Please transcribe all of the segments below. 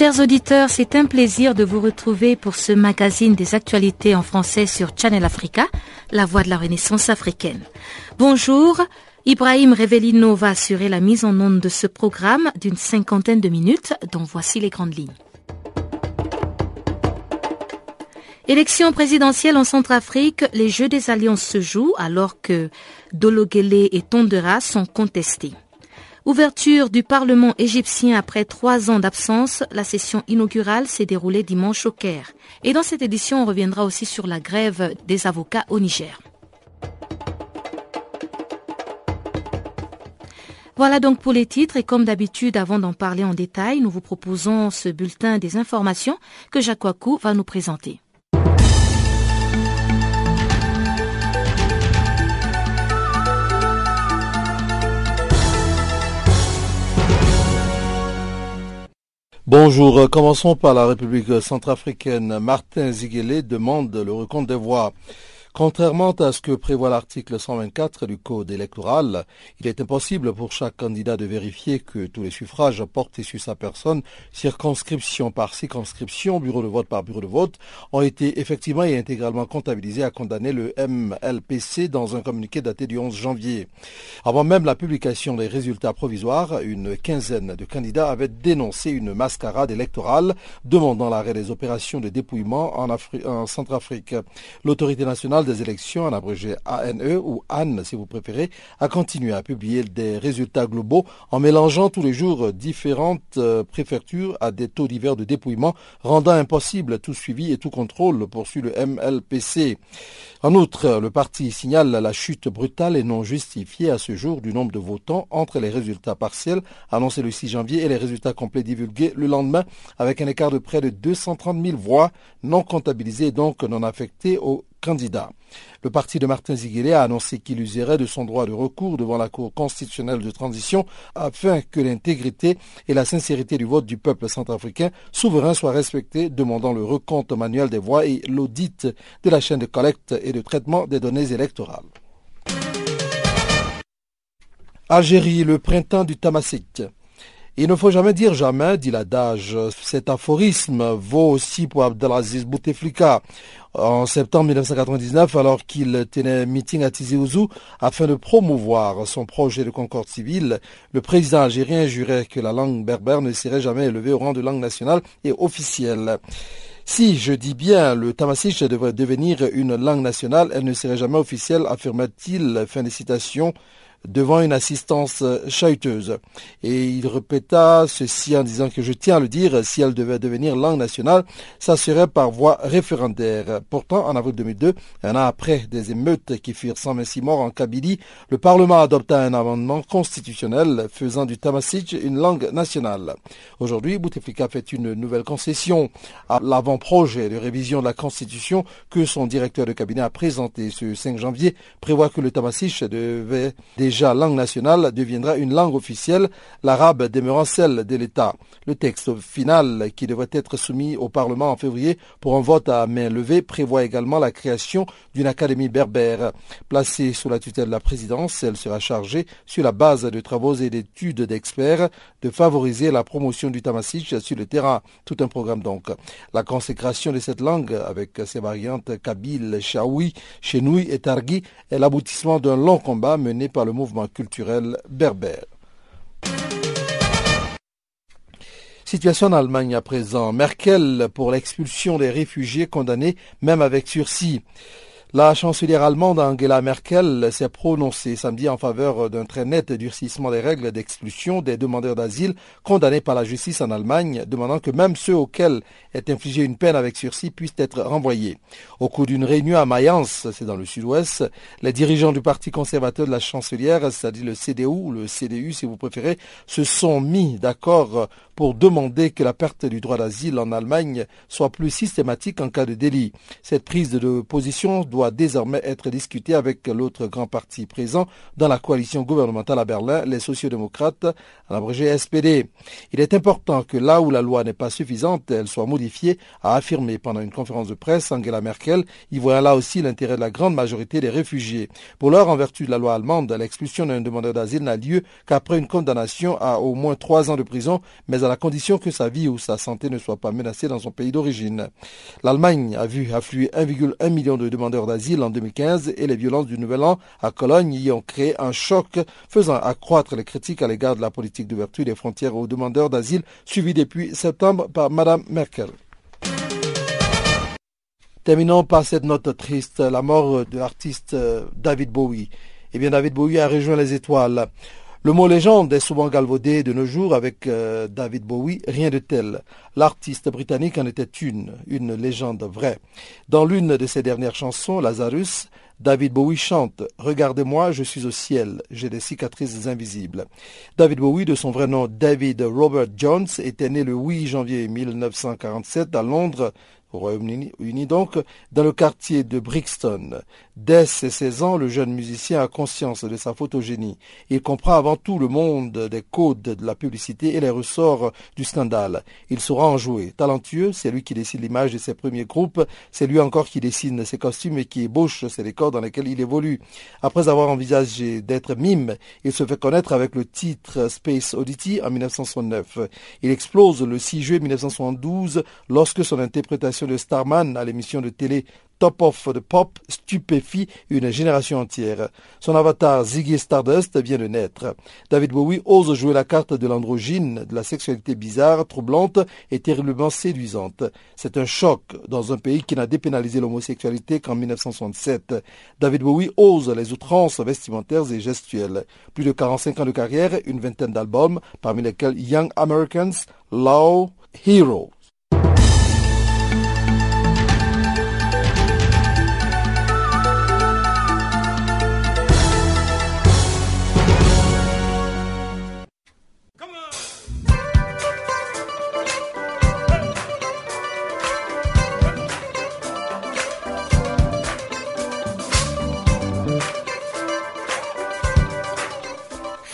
Chers auditeurs, c'est un plaisir de vous retrouver pour ce magazine des actualités en français sur Channel Africa, la voix de la Renaissance africaine. Bonjour, Ibrahim Revelino va assurer la mise en onde de ce programme d'une cinquantaine de minutes, dont voici les grandes lignes. Élection présidentielle en Centrafrique, les Jeux des Alliances se jouent alors que Dologele et Tondera sont contestés. Ouverture du Parlement égyptien après trois ans d'absence, la session inaugurale s'est déroulée dimanche au Caire. Et dans cette édition, on reviendra aussi sur la grève des avocats au Niger. Voilà donc pour les titres et comme d'habitude, avant d'en parler en détail, nous vous proposons ce bulletin des informations que Jacques Wakou va nous présenter. Bonjour, commençons par la République centrafricaine. Martin Ziguele demande le recompte des voix. Contrairement à ce que prévoit l'article 124 du Code électoral, il est impossible pour chaque candidat de vérifier que tous les suffrages portés sur sa personne, circonscription par circonscription, bureau de vote par bureau de vote, ont été effectivement et intégralement comptabilisés, à condamner le MLPC dans un communiqué daté du 11 janvier. Avant même la publication des résultats provisoires, une quinzaine de candidats avaient dénoncé une mascarade électorale demandant l'arrêt des opérations de dépouillement en, en Centrafrique. L'autorité nationale des élections, en abrégé ANE ou ANNE si vous préférez, a continué à publier des résultats globaux en mélangeant tous les jours différentes euh, préfectures à des taux divers de dépouillement, rendant impossible tout suivi et tout contrôle, poursuit le MLPC. En outre, le parti signale la chute brutale et non justifiée à ce jour du nombre de votants entre les résultats partiels annoncés le 6 janvier et les résultats complets divulgués le lendemain, avec un écart de près de 230 000 voix non comptabilisées donc non affectées au Le parti de Martin Ziguele a annoncé qu'il userait de son droit de recours devant la Cour constitutionnelle de transition afin que l'intégrité et la sincérité du vote du peuple centrafricain souverain soient respectées, demandant le recompte manuel des voix et l'audit de la chaîne de collecte et de traitement des données électorales. Algérie, le printemps du Tamasik. Il ne faut jamais dire jamais, dit l'adage. Cet aphorisme vaut aussi pour Abdelaziz Bouteflika. En septembre 1999, alors qu'il tenait un meeting à Tizi Ouzou afin de promouvoir son projet de concorde civile, le président algérien jurait que la langue berbère ne serait jamais élevée au rang de langue nationale et officielle. Si, je dis bien, le tamasich devrait devenir une langue nationale, elle ne serait jamais officielle, affirma-t-il, fin de citation, devant une assistance chahuteuse. Et il répéta ceci en disant que je tiens à le dire, si elle devait devenir langue nationale, ça serait par voie référendaire. Pourtant, en avril 2002, un an après des émeutes qui firent 126 morts en Kabylie, le Parlement adopta un amendement constitutionnel faisant du Tamasich une langue nationale. Aujourd'hui, Bouteflika fait une nouvelle concession à l'avant-projet de révision de la Constitution que son directeur de cabinet a présenté ce 5 janvier, prévoit que le Tamasich devait déjà langue nationale, deviendra une langue officielle, l'arabe demeurant celle de l'État. Le texte final, qui devrait être soumis au Parlement en février pour un vote à main levée, prévoit également la création d'une académie berbère. Placée sous la tutelle de la présidence, elle sera chargée, sur la base de travaux et d'études d'experts, de favoriser la promotion du tamassich sur le terrain. Tout un programme donc. La consécration de cette langue, avec ses variantes kabyle, chaoui, chenoui et targui, est l'aboutissement d'un long combat mené par le mouvement culturel berbère. Situation en Allemagne à présent. Merkel pour l'expulsion des réfugiés condamnés même avec sursis. La chancelière allemande Angela Merkel s'est prononcée samedi en faveur d'un très net durcissement des règles d'expulsion des demandeurs d'asile condamnés par la justice en Allemagne, demandant que même ceux auxquels est infligée une peine avec sursis puissent être renvoyés. Au cours d'une réunion à Mayence, c'est dans le sud-ouest, les dirigeants du parti conservateur de la chancelière, c'est-à-dire le CDU ou le CDU si vous préférez, se sont mis d'accord pour demander que la perte du droit d'asile en Allemagne soit plus systématique en cas de délit. Cette prise de position doit doit désormais être discuté avec l'autre grand parti présent dans la coalition gouvernementale à Berlin, les sociodémocrates, à l'abrégé SPD. Il est important que là où la loi n'est pas suffisante, elle soit modifiée, a affirmé pendant une conférence de presse Angela Merkel, y voyant là aussi l'intérêt de la grande majorité des réfugiés. Pour l'heure, en vertu de la loi allemande, l'expulsion d'un demandeur d'asile n'a lieu qu'après une condamnation à au moins trois ans de prison, mais à la condition que sa vie ou sa santé ne soit pas menacée dans son pays d'origine. L'Allemagne a vu affluer 1,1 million de demandeurs d'asile en 2015 et les violences du Nouvel An à Cologne y ont créé un choc faisant accroître les critiques à l'égard de la politique d'ouverture des frontières aux demandeurs d'asile suivie depuis septembre par Mme Merkel. Terminons par cette note triste, la mort de l'artiste euh, David Bowie. Eh bien, David Bowie a rejoint les étoiles. Le mot légende est souvent galvaudé de nos jours avec euh, David Bowie, rien de tel. L'artiste britannique en était une, une légende vraie. Dans l'une de ses dernières chansons, Lazarus, David Bowie chante Regardez-moi, je suis au ciel, j'ai des cicatrices invisibles. David Bowie, de son vrai nom David Robert Jones, était né le 8 janvier 1947 à Londres, au Royaume-Uni donc, dans le quartier de Brixton. Dès ses 16 ans, le jeune musicien a conscience de sa photogénie. Il comprend avant tout le monde des codes de la publicité et les ressorts du scandale. Il saura en jouer. Talentueux, c'est lui qui décide l'image de ses premiers groupes, c'est lui encore qui dessine ses costumes et qui ébauche ses décors dans lesquels il évolue. Après avoir envisagé d'être mime, il se fait connaître avec le titre Space Oddity en 1969. Il explose le 6 juillet 1972 lorsque son interprétation de Starman à l'émission de télé Top of the Pop stupéfie une génération entière. Son avatar Ziggy Stardust vient de naître. David Bowie ose jouer la carte de l'androgyne, de la sexualité bizarre, troublante et terriblement séduisante. C'est un choc dans un pays qui n'a dépénalisé l'homosexualité qu'en 1967. David Bowie ose les outrances vestimentaires et gestuelles. Plus de 45 ans de carrière, une vingtaine d'albums, parmi lesquels Young Americans, Law, Hero.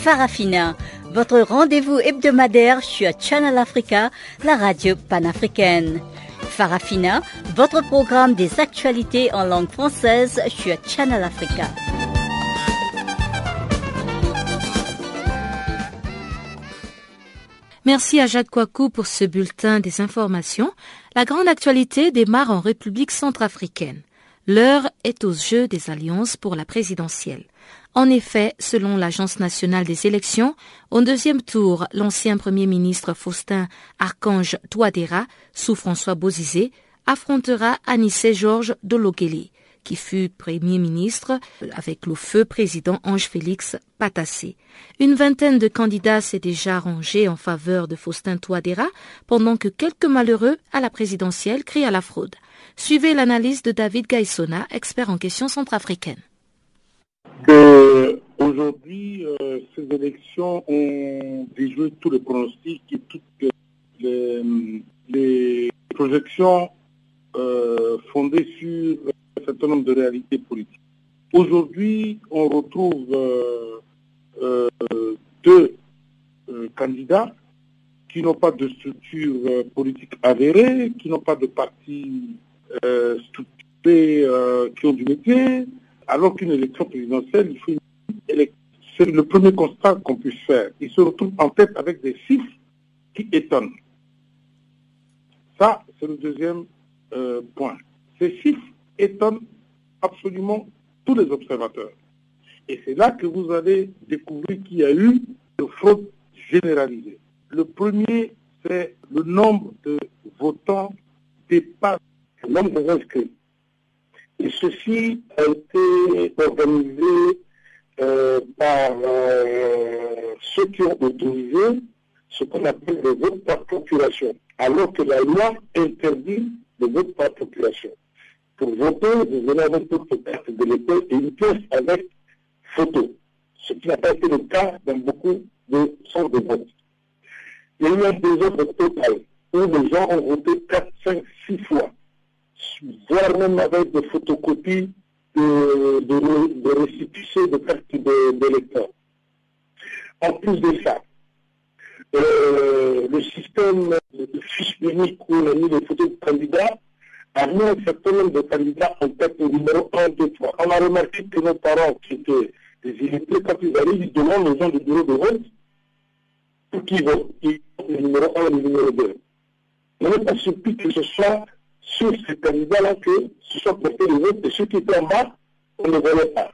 Farafina, votre rendez-vous hebdomadaire sur Channel Africa, la radio panafricaine. Farafina, votre programme des actualités en langue française sur Channel Africa. Merci à Jacques Kouakou pour ce bulletin des informations. La grande actualité démarre en République centrafricaine. L'heure est aux jeux des alliances pour la présidentielle. En effet, selon l'Agence nationale des élections, au deuxième tour, l'ancien Premier ministre Faustin Archange Touadéra, sous François Bozizé, affrontera Anissé Georges Dologueli, qui fut Premier ministre avec le feu président Ange-Félix Patassé. Une vingtaine de candidats s'est déjà rangé en faveur de Faustin Touadéra, pendant que quelques malheureux à la présidentielle crient à la fraude. Suivez l'analyse de David Gaissona, expert en questions centrafricaines. Aujourd'hui, euh, ces élections ont déjoué tous les pronostics et toutes les, projections euh, fondées sur un certain nombre de réalités politiques. Aujourd'hui, on retrouve euh, deux candidats qui n'ont pas de structure politique avérée, qui n'ont pas de parti structuré, qui ont du métier, alors qu'une élection présidentielle, il faut une élection. C'est le premier constat qu'on puisse faire. Il se retrouve en tête avec des chiffres qui étonnent. Ça, c'est le deuxième euh, point. Ces chiffres étonnent absolument tous les observateurs. Et c'est là que vous allez découvrir qu'il y a eu de fraude généralisée. Le premier, c'est le nombre de votants dépasse le nombre d'inscrits. Et ceci a été organisé euh, par euh, ceux qui ont autorisé ce qu'on appelle le vote par procuration, alors que la loi interdit le vote par procuration. Pour voter, vous venez avec votre carte de l'école et une pièce avec photo, ce qui n'a pas été le cas dans beaucoup de centres de vote. Il y a eu un désordre total où les gens ont voté 4, 5, 6 fois voire même avec des photocopies de, de, de récépissé de carte d'électeur. En plus de ça, euh, le système de fiche unique où on a mis les photos de candidats a mis un certain nombre de candidats en tête au numéro 1, 2, 3. On a remarqué que nos parents qui étaient des illettrés, quand ils arrivent, ils demandent aux gens du bureau de vote pour qu'ils votent. Ils votent le numéro 1 et le numéro 2. On n'est pas surpris que ce soit sur ces candidats-là que ce soit porté le vote et ceux qui étaient en bas, on ne voyait pas.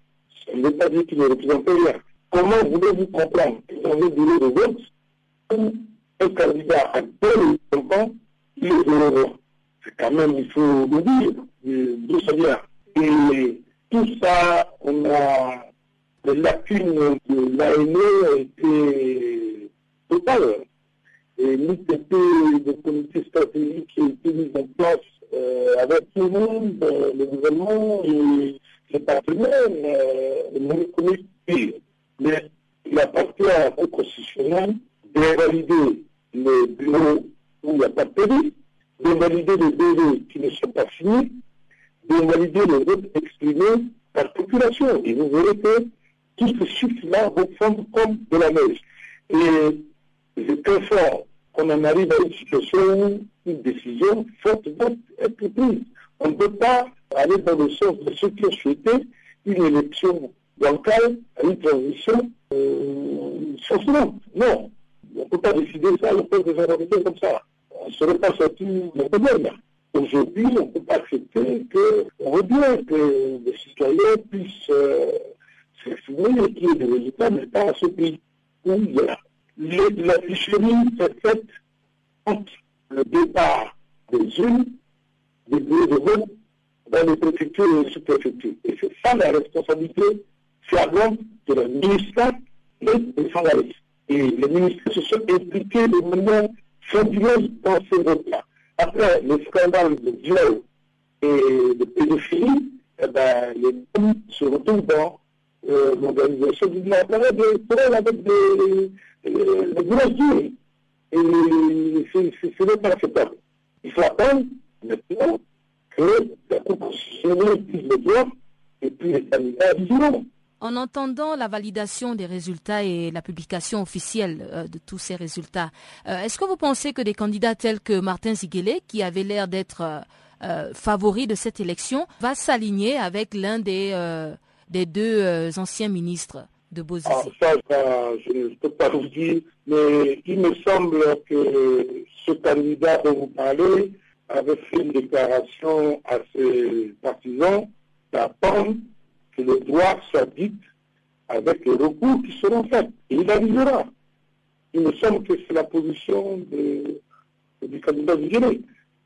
Ça ne veut pas dire qu'ils ne représentaient rien. Comment voulez-vous comprendre que dans le bureau de vote, où un candidat a deux ans, il est zéro C'est quand même, il faut le dire, d'où ça. Et tout ça, on a les lacunes de l'ANE étaient totales. Et l'ITP, le comité stratégique qui a été mis en place avec tout le monde, euh, le gouvernement et les partenaires, euh, nous reconnaissent pire. Mais il appartient au constitutionnel de valider les bureaux où il n'y a pas de pays, de valider les délais qui ne sont pas finis, de valider les votes exprimés par population. Et vous verrez que tout ce chiffre-là fondre comme de la neige. Et je fort qu'on en arrive à une situation où une décision forte va être prise. On ne peut pas aller dans le sens de ceux qui ont souhaité une élection bancale à une transition euh, Non, on ne peut pas décider ça, on peut des comme ça. On ne serait pas sorti de problème. Aujourd'hui, on ne peut pas accepter qu'on veut bien que les citoyens puissent euh, s'exprimer et qu'il y ait des résultats, mais pas à ce pays où il y a la ficherie s'est faite entre le départ des unes, des bureaux de vote dans les préfectures et les sous-préfectures. Et c'est ça la responsabilité flagrante de la ministère et des journalistes. Et les ministres se sont impliqués de manière fabuleuse dans ces votes-là. Après les scandales de viol et de pédophilie, eh ben, les hommes se retrouvent dans euh, l'organisation du la avec des, grosses. Et ce n'est pas acceptable. Il faut attendre maintenant que la le et puis les candidats. En entendant la validation des résultats et la publication officielle euh, de tous ces résultats, euh, est-ce que vous pensez que des candidats tels que Martin Ziguele, qui avait l'air d'être euh, favori de cette élection, va s'aligner avec l'un des deux anciens ministres? De ah, ça, je ne peux pas vous dire, mais il me semble que ce candidat dont vous parlez avait fait une déclaration à ses partisans d'attendre que le droit soit dit avec les recours qui seront faits. Et il arrivera. Il me semble que c'est la position du candidat du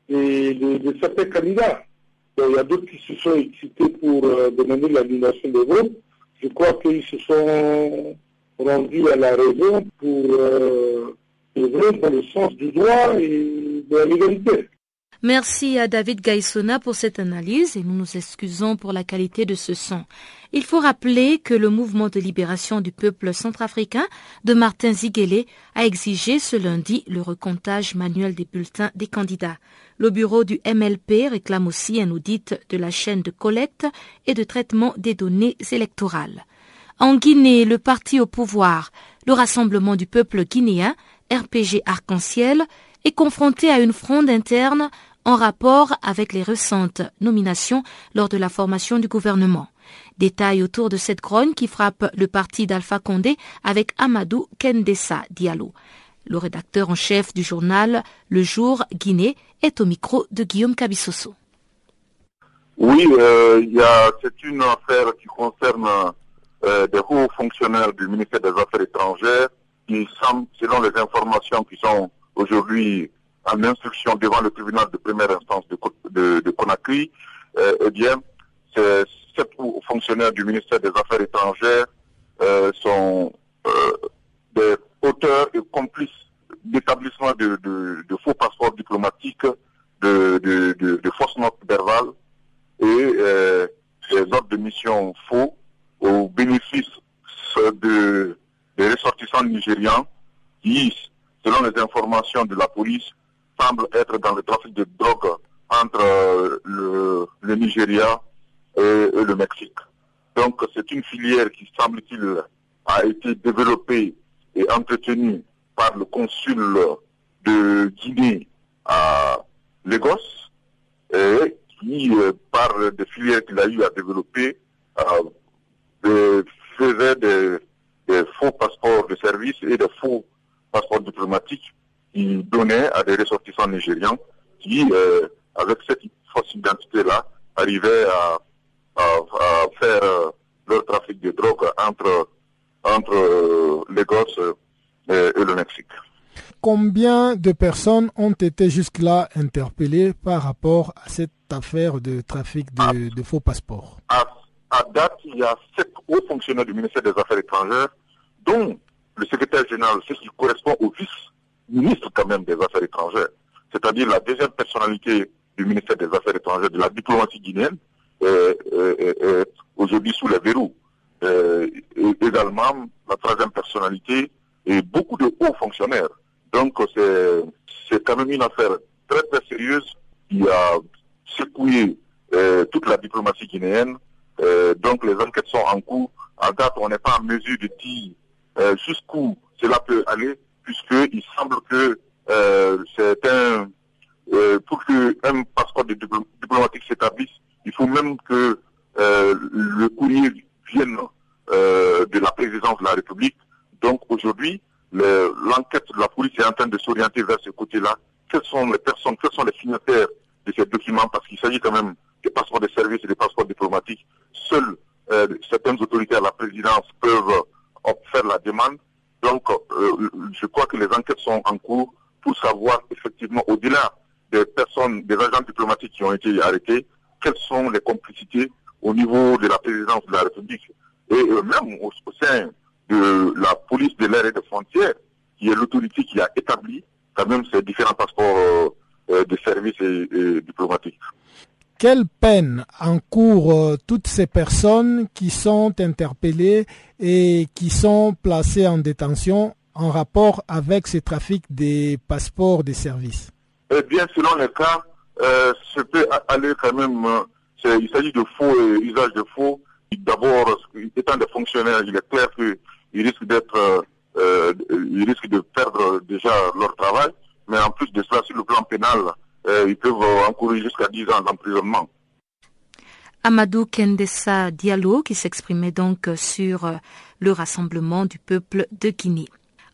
et de, certains candidats. il y a d'autres qui se sont excités pour euh, demander l'annulation des votes. Je crois qu'ils se sont rendus à la raison pour euh, dans le sens du droit et de la légalité. Merci à David Gaissona pour cette analyse et nous nous excusons pour la qualité de ce son. Il faut rappeler que le mouvement de libération du peuple centrafricain de Martin Ziguele a exigé ce lundi le recomptage manuel des bulletins des candidats. Le bureau du MLP réclame aussi un audit de la chaîne de collecte et de traitement des données électorales. En Guinée, le parti au pouvoir, le Rassemblement du peuple guinéen, RPG Arc-en-Ciel, est confronté à une fronde interne en rapport avec les récentes nominations lors de la formation du gouvernement. Détails autour de cette grogne qui frappe le parti d'Alpha Condé avec Amadou Kendessa Diallo. Le rédacteur en chef du journal Le Jour Guinée est au micro de Guillaume Cabissoso. Oui, euh, c'est une affaire qui concerne euh, des hauts fonctionnaires du ministère des Affaires étrangères qui semblent, selon les informations qui sont aujourd'hui en instruction devant le tribunal de première instance de, Conakry, euh, eh sept fonctionnaires du ministère des Affaires étrangères euh, sont euh, des auteurs et complices d'établissement de, faux passeports diplomatiques, de, de, fausses notes verbales et des ordres de mission faux au bénéfice de, des ressortissants nigérians qui, selon les informations de la police, semble être dans le trafic de drogue entre euh, le, Nigeria, et, le Mexique. Donc c'est une filière qui, semble-t-il, a été développée et entretenue par le consul de Guinée à Lagos et qui, euh, par des filières qu'il a eu à développer, euh, faisait des, faux passeports de service et des faux passeports diplomatiques qui donnaient à des ressortissants nigérians qui, euh, avec cette fausse identité-là, arrivaient à, faire leur trafic de drogue entre, entre Lagos et le Mexique. Combien de personnes ont été jusque-là interpellées par rapport à cette affaire de trafic de, faux passeports? À, date, il y a sept hauts fonctionnaires du ministère des Affaires étrangères, dont le secrétaire général, ce qui correspond au vice-ministre quand même des Affaires étrangères, c'est-à-dire la deuxième personnalité du ministère des Affaires étrangères de la diplomatie guinéenne, est, aujourd'hui sous les verrous. et également, la troisième personnalité et beaucoup de hauts fonctionnaires donc c'est quand même une affaire très très sérieuse qui a secoué euh, toute la diplomatie guinéenne. Euh, donc les enquêtes sont en cours. En date, on n'est pas en mesure de dire euh, jusqu'où cela peut aller, puisqu'il semble que c'est un pour qu'un passeport diplomatique s'établisse, il faut même que le courrier vienne de la présidence de la République. Donc aujourd'hui, l'enquête de la police est en train de s'orienter vers ce côté-là. Quelles sont les personnes, quels sont les signataires de ces documents? Parce qu'il s'agit quand même des passeports de service et des passeports diplomatiques. Seules euh, certaines autorités à la présidence peuvent euh, faire la demande. Donc, euh, je crois que les enquêtes sont en cours pour savoir effectivement, au-delà des personnes, des agents diplomatiques qui ont été arrêtés, quelles sont les complicités au niveau de la présidence de la République et même au sein de la police de l'air et des frontières, qui est l'autorité qui a établi quand même ces différents passeports euh, euh, de services et, diplomatiques. Quelle peine encourent euh, toutes ces personnes qui sont interpellées et qui sont placées en détention en rapport avec ce trafic des passeports de services? Eh bien, selon les cas, euh, ce peut aller quand même. il s'agit de faux et usage de faux. D'abord, étant des fonctionnaires, il est clair que ils risquent d'être, euh, euh, ils risquent de perdre déjà leur travail, mais en plus de cela, sur le plan pénal, euh, ils peuvent encourir jusqu'à 10 ans d'emprisonnement. Amadou Kendessa Diallo qui s'exprimait donc sur le rassemblement du peuple de Guinée.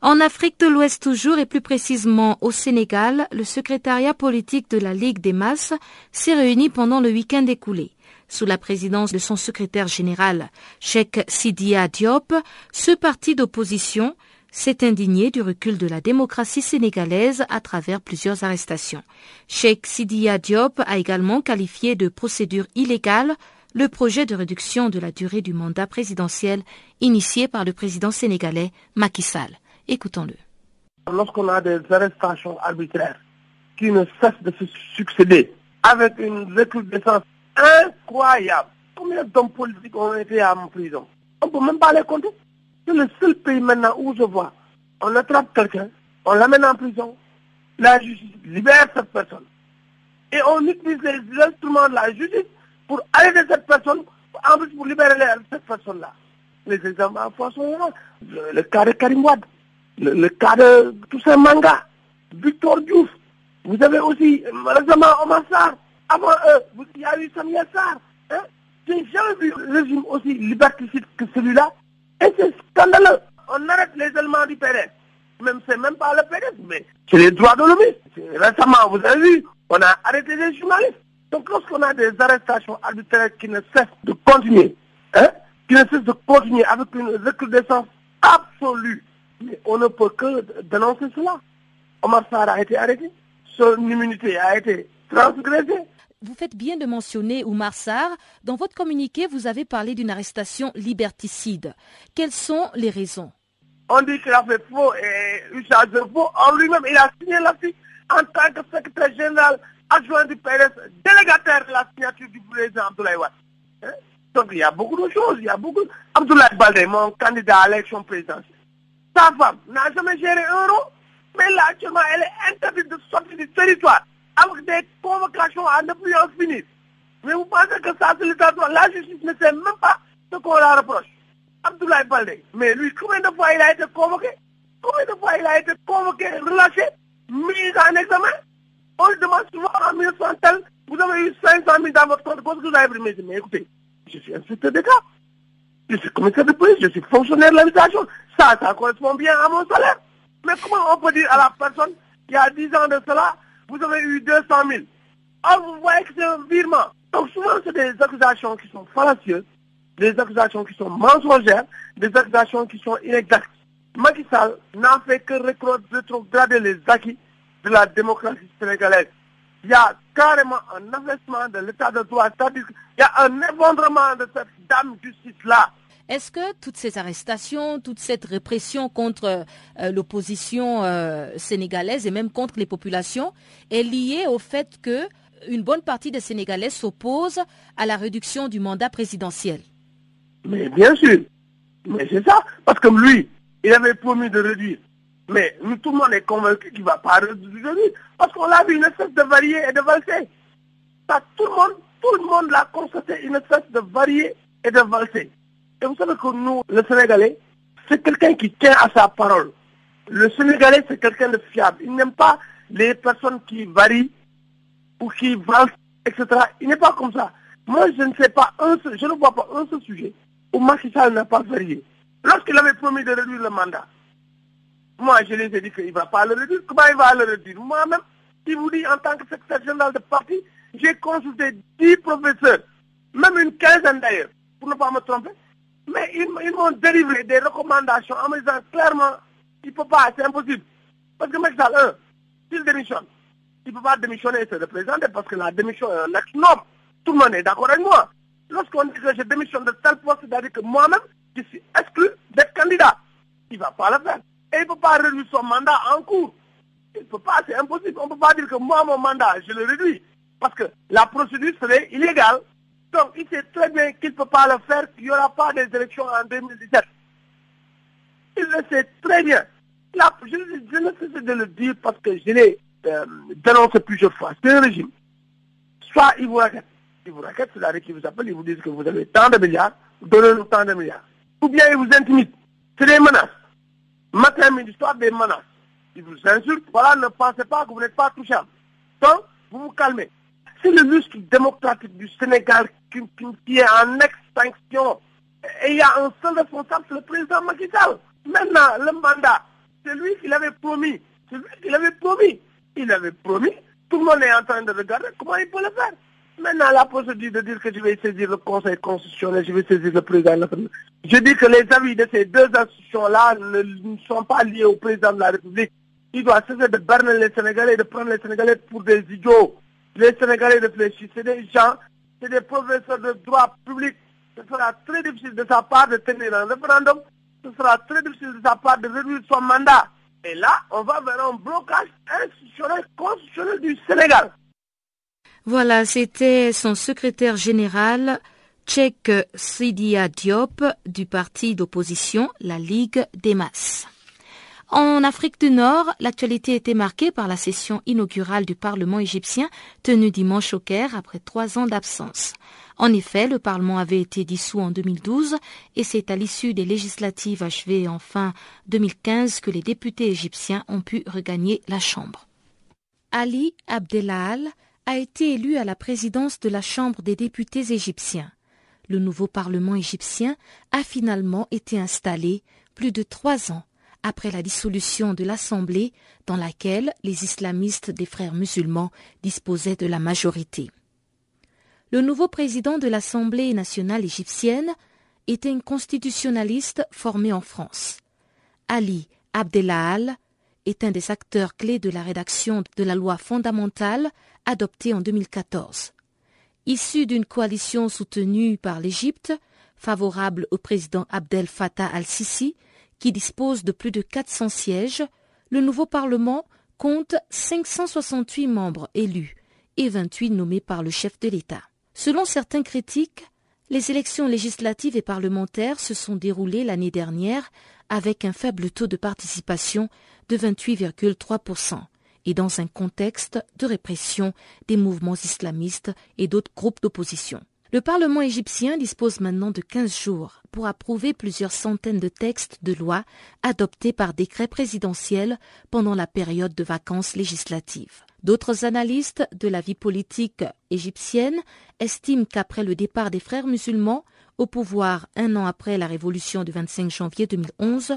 En Afrique de l'Ouest toujours et plus précisément au Sénégal, le secrétariat politique de la Ligue des masses s'est réuni pendant le week-end écoulé. Sous la présidence de son secrétaire général, Cheikh Sidia Diop, ce parti d'opposition s'est indigné du recul de la démocratie sénégalaise à travers plusieurs arrestations. Cheikh Sidia Diop a également qualifié de procédure illégale le projet de réduction de la durée du mandat présidentiel initié par le président sénégalais Macky Sall. Écoutons-le. Lorsqu'on a des arrestations arbitraires qui ne cessent de se succéder avec une recrudescence incroyable. Combien d'hommes politiques ont été en prison? On ne peut même pas les compter. C'est le seul pays maintenant où je vois. On attrape quelqu'un, on l'amène en prison, la justice libère cette personne. Et on utilise les instruments de la justice pour arrêter cette personne, en plus pour libérer cette personne-là. Les exemples en sont là. Le, cas de Karim Wad, le, cas de Toussaint Manga, Victor Diouf. Vous avez aussi récemment Omar Sarr, avant eux, il y a eu Samuel Sarr. Hein? J'ai jamais vu un régime aussi liberticide que celui-là. Et c'est scandaleux. On arrête les éléments du PDS. Même c'est même pas le PDS, mais c'est les droits de l'homme. Récemment, vous avez vu, on a arrêté des journalistes. Donc lorsqu'on a des arrestations arbitraires qui ne cessent de continuer, hein, qui ne cessent de continuer avec une recrudescence absolue, on ne peut que dénoncer cela. Omar Sarr a été arrêté, son immunité a été transgressée, vous faites bien de mentionner Oumar Sarr. Dans votre communiqué, vous avez parlé d'une arrestation liberticide. Quelles sont les raisons? On dit qu'il a fait faux et usage de faux. En lui-même, il a signé la fille en tant que secrétaire général adjoint du PRS, délégataire de la signature du président Abdoulaye. Hein? Donc il y a beaucoup de choses. Il y a beaucoup. Abdoulaye Baldé, mon candidat à l'élection présidentielle. Sa femme n'a jamais géré un euro, mais là actuellement, elle est interdite de sortir du territoire avec des convocations à ne plus en finir. Mais vous pensez que ça, c'est l'état de. La justice ne sait même pas ce qu'on la reproche. Abdoulaye Baldé, mais lui, combien de fois il a été convoqué? Combien de fois il a été convoqué, relâché, mis en examen? On lui demande souvent en 1900 tel, vous avez eu 500 000 dans votre compte, qu'est-ce que vous avez pris Mais écoutez, je suis inspecteur d'État, je suis commissaire de police, je suis fonctionnaire de l'habitation. Ça, ça correspond bien à mon salaire. Mais comment on peut dire à la personne, y a 10 ans de cela, vous avez eu 200 000 Or, vous voyez que c'est un virement. Donc souvent, c'est des accusations qui sont fallacieuses, des accusations qui sont mensongères, des accusations qui sont inexactes. Macky n'a fait que rétrograder les acquis de la démocratie sénégalaise. Il y a carrément un investissement de l'état de droit, c'est-à-dire y a un effondrement de cette dame justice-là. Est-ce que toutes ces arrestations, toute cette répression contre euh, l'opposition euh, sénégalaise et même contre les populations est liée au fait que une bonne partie des Sénégalais s'opposent à la réduction du mandat présidentiel? Mais bien sûr, mais c'est ça, parce que lui, il avait promis de réduire. Mais tout le monde est convaincu qu'il ne va pas réduire, parce qu'on l'a vu une espèce de varier et de valser. tout le monde, tout le monde l'a constaté, une espèce de varier et de valser. Et vous savez que nous, le Sénégalais, c'est quelqu'un qui tient à sa parole. Le Sénégalais, c'est quelqu'un de fiable. Il n'aime pas les personnes qui varient ou qui valsent, etc. Il n'est pas comme ça. Moi, je ne sais pas un seul, je ne vois pas un seul sujet où Macky Sall n'a pas varié. Lorsqu'il avait promis de réduire le mandat, moi, je les ai dit qu'il ne va pas le réduire. Comment il va le réduire? Moi-même, si vous dites en tant que secrétaire général de parti, j'ai consulté 10 professeurs, même une quinzaine d'ailleurs, pour ne pas me tromper. Mais ils, m'ont délivré des recommandations en me disant clairement, il ne peut pas, c'est impossible. Parce que Macky Sall, un, s'il démissionne, il ne peut pas démissionner et se représenter parce que la démission est un acte noble. Tout le monde est d'accord avec moi. Lorsqu'on dit que je démissionne de tel poste, c'est-à-dire que moi-même, je suis exclu d'être candidat. Il ne va pas le faire. Et il ne peut pas réduire son mandat en cours. Il ne peut pas, c'est impossible. On ne peut pas dire que moi, mon mandat, je le réduis. Parce que la procédure serait illégale. Donc, il sait très bien qu'il ne peut pas le faire, qu'il n'y aura pas des élections en 2017. Il le sait très bien. je, ne sais de le dire parce que je l'ai euh, dénoncé plusieurs fois. C'est un régime. Soit il vous raquette. Il vous raquette, c'est-à-dire qu'il vous appelle, il vous dit que vous avez tant de milliards, donnez-nous tant de milliards. Ou bien il vous intimide. C'est des menaces. Matin, midi, soir, des menaces. Il vous insulte. Voilà, ne pensez pas que vous n'êtes pas touchable. Donc, vous vous calmez. C'est le muscle démocratique du Sénégal qui, est en extinction. Et il y a un seul responsable, le président Macky Sall. Maintenant, le mandat, c'est lui qui l'avait promis. C'est lui qui l'avait promis. Il avait promis. Tout le monde est en train de regarder comment il peut le faire. Maintenant, la procédure de dire que je vais saisir le Conseil constitutionnel, je vais saisir le président Je dis que les avis de ces deux institutions-là ne, sont pas liés au président de la République. Il doit cesser de berner les Sénégalais de prendre les Sénégalais pour des idiots. Les Sénégalais réfléchissent. C'est des gens, c'est des professeurs de droit public. Ce sera très difficile de sa part de tenir un référendum. Ce sera très difficile de sa part de réduire son mandat. Et là, on va vers un blocage institutionnel constitutionnel du Sénégal. Voilà, c'était son secrétaire général, Tchèque Sidia Diop, du parti d'opposition, la Ligue des Masses. En Afrique du Nord, l'actualité était marquée par la session inaugurale du Parlement égyptien tenue dimanche au Caire après trois ans d'absence. En effet, le Parlement avait été dissous en 2012 et c'est à l'issue des législatives achevées en fin 2015 que les députés égyptiens ont pu regagner la Chambre. Ali Abdelal a été élu à la présidence de la Chambre des députés égyptiens. Le nouveau Parlement égyptien a finalement été installé plus de trois ans après la dissolution de l'Assemblée dans laquelle les islamistes des frères musulmans disposaient de la majorité. Le nouveau président de l'Assemblée nationale égyptienne était un constitutionnaliste formé en France. Ali Abdelal est un des acteurs clés de la rédaction de la loi fondamentale adoptée en 2014. Issu d'une coalition soutenue par l'Égypte, favorable au président Abdel Fattah al-Sisi, qui dispose de plus de 400 sièges, le nouveau Parlement compte 568 membres élus et 28 nommés par le chef de l'État. Selon certains critiques, les élections législatives et parlementaires se sont déroulées l'année dernière avec un faible taux de participation de 28,3% et dans un contexte de répression des mouvements islamistes et d'autres groupes d'opposition. Le Parlement égyptien dispose maintenant de 15 jours pour approuver plusieurs centaines de textes de loi adoptés par décret présidentiel pendant la période de vacances législatives. D'autres analystes de la vie politique égyptienne estiment qu'après le départ des frères musulmans au pouvoir un an après la révolution du 25 janvier 2011,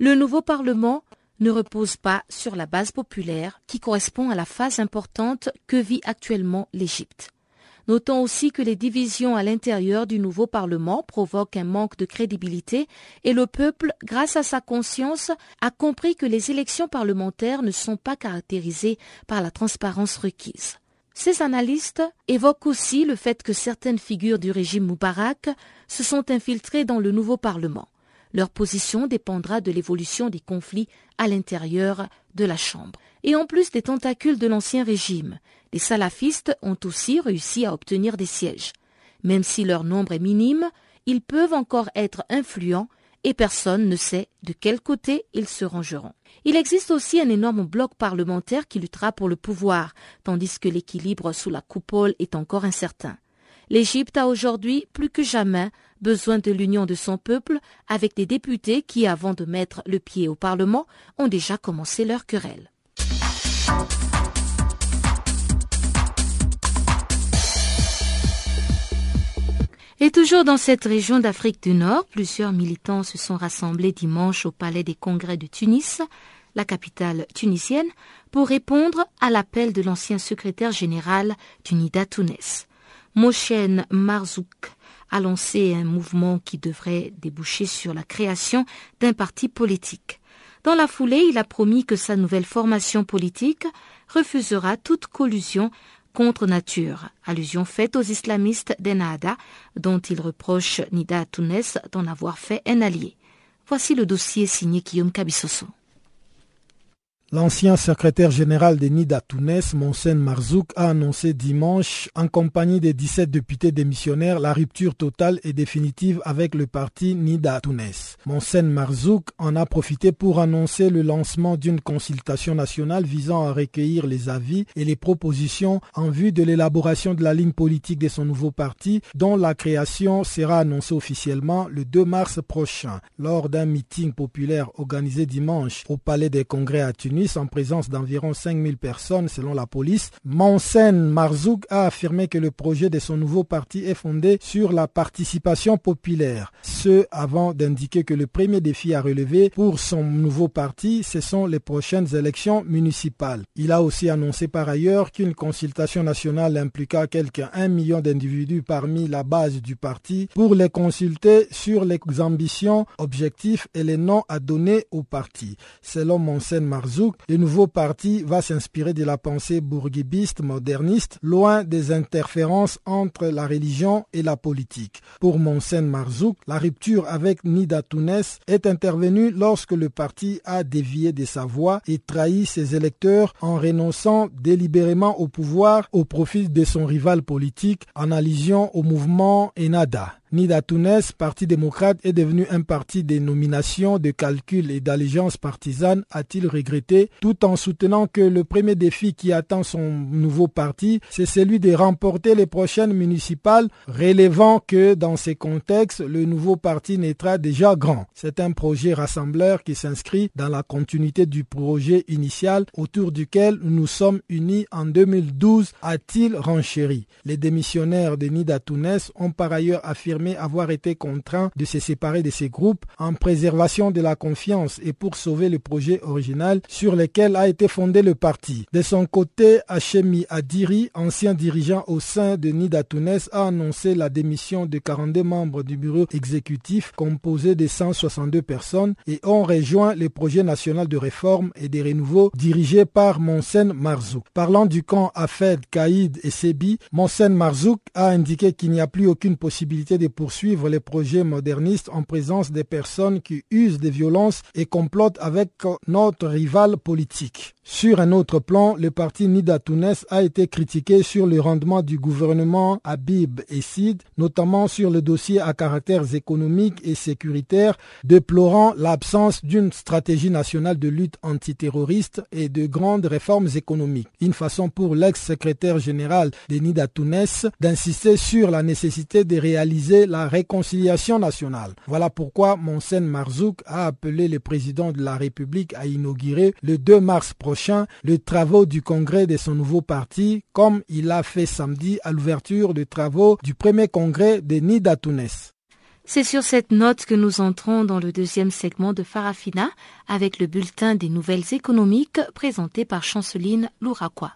le nouveau Parlement ne repose pas sur la base populaire qui correspond à la phase importante que vit actuellement l'Égypte. Notons aussi que les divisions à l'intérieur du nouveau Parlement provoquent un manque de crédibilité et le peuple, grâce à sa conscience, a compris que les élections parlementaires ne sont pas caractérisées par la transparence requise. Ces analystes évoquent aussi le fait que certaines figures du régime Moubarak se sont infiltrées dans le nouveau Parlement. Leur position dépendra de l'évolution des conflits à l'intérieur de la Chambre. Et en plus des tentacules de l'ancien régime, les salafistes ont aussi réussi à obtenir des sièges. Même si leur nombre est minime, ils peuvent encore être influents et personne ne sait de quel côté ils se rangeront. Il existe aussi un énorme bloc parlementaire qui luttera pour le pouvoir, tandis que l'équilibre sous la coupole est encore incertain. L'Égypte a aujourd'hui plus que jamais besoin de l'union de son peuple avec des députés qui, avant de mettre le pied au Parlement, ont déjà commencé leur querelle. Et toujours dans cette région d'Afrique du Nord, plusieurs militants se sont rassemblés dimanche au Palais des Congrès de Tunis, la capitale tunisienne, pour répondre à l'appel de l'ancien secrétaire général d'Unida Tunis. Moshen Marzouk a lancé un mouvement qui devrait déboucher sur la création d'un parti politique. Dans la foulée, il a promis que sa nouvelle formation politique refusera toute collusion contre nature, allusion faite aux islamistes d'Ennahda, dont il reproche Nida Tounes d'en avoir fait un allié. Voici le dossier signé Guillaume Cabissoso. L'ancien secrétaire général de Nida Tunes, Monsen Marzouk, a annoncé dimanche, en compagnie des 17 députés démissionnaires, la rupture totale et définitive avec le parti Nida Tunes. Monsen Marzouk en a profité pour annoncer le lancement d'une consultation nationale visant à recueillir les avis et les propositions en vue de l'élaboration de la ligne politique de son nouveau parti, dont la création sera annoncée officiellement le 2 mars prochain, lors d'un meeting populaire organisé dimanche au Palais des Congrès à Tunis en présence d'environ 5000 personnes selon la police. Monsen Marzouk a affirmé que le projet de son nouveau parti est fondé sur la participation populaire. Ce avant d'indiquer que le premier défi à relever pour son nouveau parti, ce sont les prochaines élections municipales. Il a aussi annoncé par ailleurs qu'une consultation nationale impliqua quelques 1 million d'individus parmi la base du parti pour les consulter sur les ambitions, objectifs et les noms à donner au parti. Selon Monsen Marzouk, le nouveau parti va s'inspirer de la pensée bourguibiste moderniste, loin des interférences entre la religion et la politique. Pour Monsen Marzouk, la rupture avec Nida Tounes est intervenue lorsque le parti a dévié de sa voix et trahi ses électeurs en renonçant délibérément au pouvoir au profit de son rival politique en allusion au mouvement Enada. Nida Tounes, Parti démocrate, est devenu un parti de nomination, de calcul et d'allégeance partisane, a-t-il regretté, tout en soutenant que le premier défi qui attend son nouveau parti, c'est celui de remporter les prochaines municipales, relevant que dans ces contextes, le nouveau parti naîtra déjà grand. C'est un projet rassembleur qui s'inscrit dans la continuité du projet initial autour duquel nous sommes unis en 2012, a-t-il renchéri. Les démissionnaires de Nida Tounes ont par ailleurs affirmé avoir été contraint de se séparer de ces groupes en préservation de la confiance et pour sauver le projet original sur lequel a été fondé le parti. De son côté, Hachemi Adiri, ancien dirigeant au sein de Nida Tounes, a annoncé la démission de 42 membres du bureau exécutif composé de 162 personnes et ont rejoint le projet national de réforme et de renouveau dirigé par Monsen Marzouk. Parlant du camp Afed, Kaïd et Sebi, Monsen Marzouk a indiqué qu'il n'y a plus aucune possibilité de poursuivre les projets modernistes en présence des personnes qui usent des violences et complotent avec notre rival politique. Sur un autre plan, le parti Nida Tounes a été critiqué sur le rendement du gouvernement Habib Essid, notamment sur le dossier à caractère économique et sécuritaire, déplorant l'absence d'une stratégie nationale de lutte antiterroriste et de grandes réformes économiques. Une façon pour l'ex-secrétaire général de Nida Tounes d'insister sur la nécessité de réaliser la réconciliation nationale. Voilà pourquoi Monsen Marzouk a appelé le président de la République à inaugurer le 2 mars prochain les travaux du congrès de son nouveau parti, comme il a fait samedi à l'ouverture des travaux du premier congrès de Nida Tunis. C'est sur cette note que nous entrons dans le deuxième segment de Farafina avec le bulletin des nouvelles économiques présenté par Chanceline Louraquois.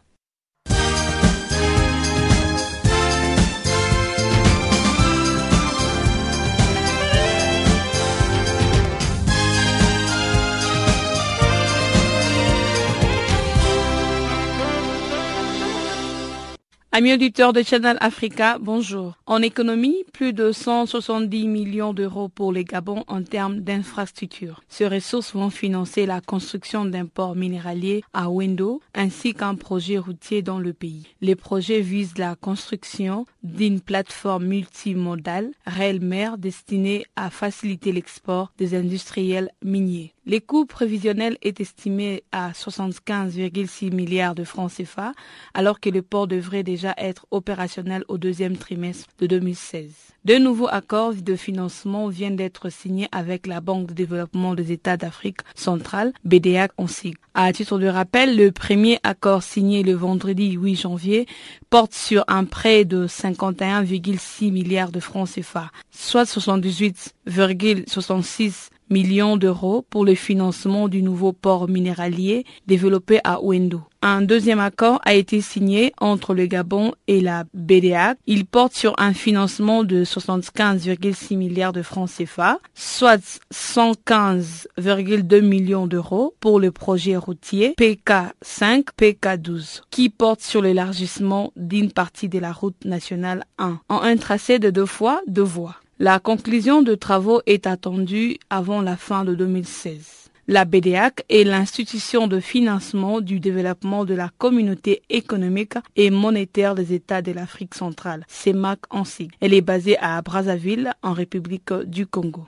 Amis auditeurs de Channel Africa, bonjour. En économie, plus de 170 millions d'euros pour les Gabon en termes d'infrastructures. Ces ressources vont financer la construction d'un port minéralier à Wendo ainsi qu'un projet routier dans le pays. Les projets visent la construction d'une plateforme multimodale rail-mer destinée à faciliter l'export des industriels miniers. Les coûts prévisionnels est estimé à 75,6 milliards de francs CFA, alors que le port devrait déjà être opérationnel au deuxième trimestre de 2016. Deux nouveaux accords de financement viennent d'être signés avec la Banque de développement des États d'Afrique centrale, BDAC en sigle. À titre de rappel, le premier accord signé le vendredi 8 janvier porte sur un prêt de 51,6 milliards de francs CFA, soit 78,66 millions d'euros pour le financement du nouveau port minéralier développé à Wendo. Un deuxième accord a été signé entre le Gabon et la BDA. Il porte sur un financement de 75,6 milliards de francs CFA, soit 115,2 millions d'euros pour le projet routier PK5, PK12, qui porte sur l'élargissement d'une partie de la route nationale 1 en un tracé de deux fois deux voies. La conclusion de travaux est attendue avant la fin de 2016. La BDAC est l'institution de financement du développement de la communauté économique et monétaire des États de l'Afrique centrale, CEMAC en sigle. Elle est basée à Brazzaville, en République du Congo.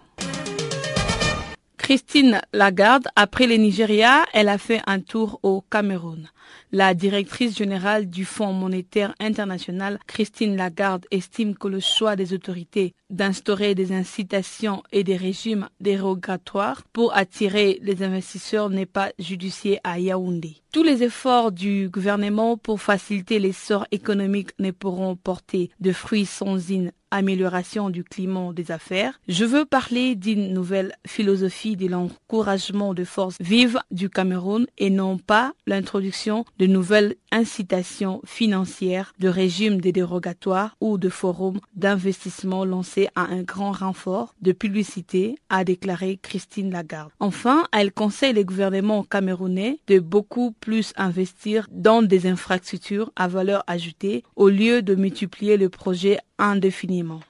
Christine Lagarde, après le Nigeria, elle a fait un tour au Cameroun. La directrice générale du Fonds monétaire international, Christine Lagarde, estime que le choix des autorités d'instaurer des incitations et des régimes dérogatoires pour attirer les investisseurs n'est pas judiciaire à Yaoundé. Tous les efforts du gouvernement pour faciliter l'essor économique ne pourront porter de fruits sans une amélioration du climat des affaires. Je veux parler d'une nouvelle philosophie de l'encouragement de forces vives du Cameroun et non pas l'introduction de nouvelles incitations financières, de régimes de dérogatoires ou de forums d'investissement lancés à un grand renfort de publicité, a déclaré Christine Lagarde. Enfin, elle conseille les gouvernements camerounais de beaucoup plus investir dans des infrastructures à valeur ajoutée au lieu de multiplier le projet indéfiniment.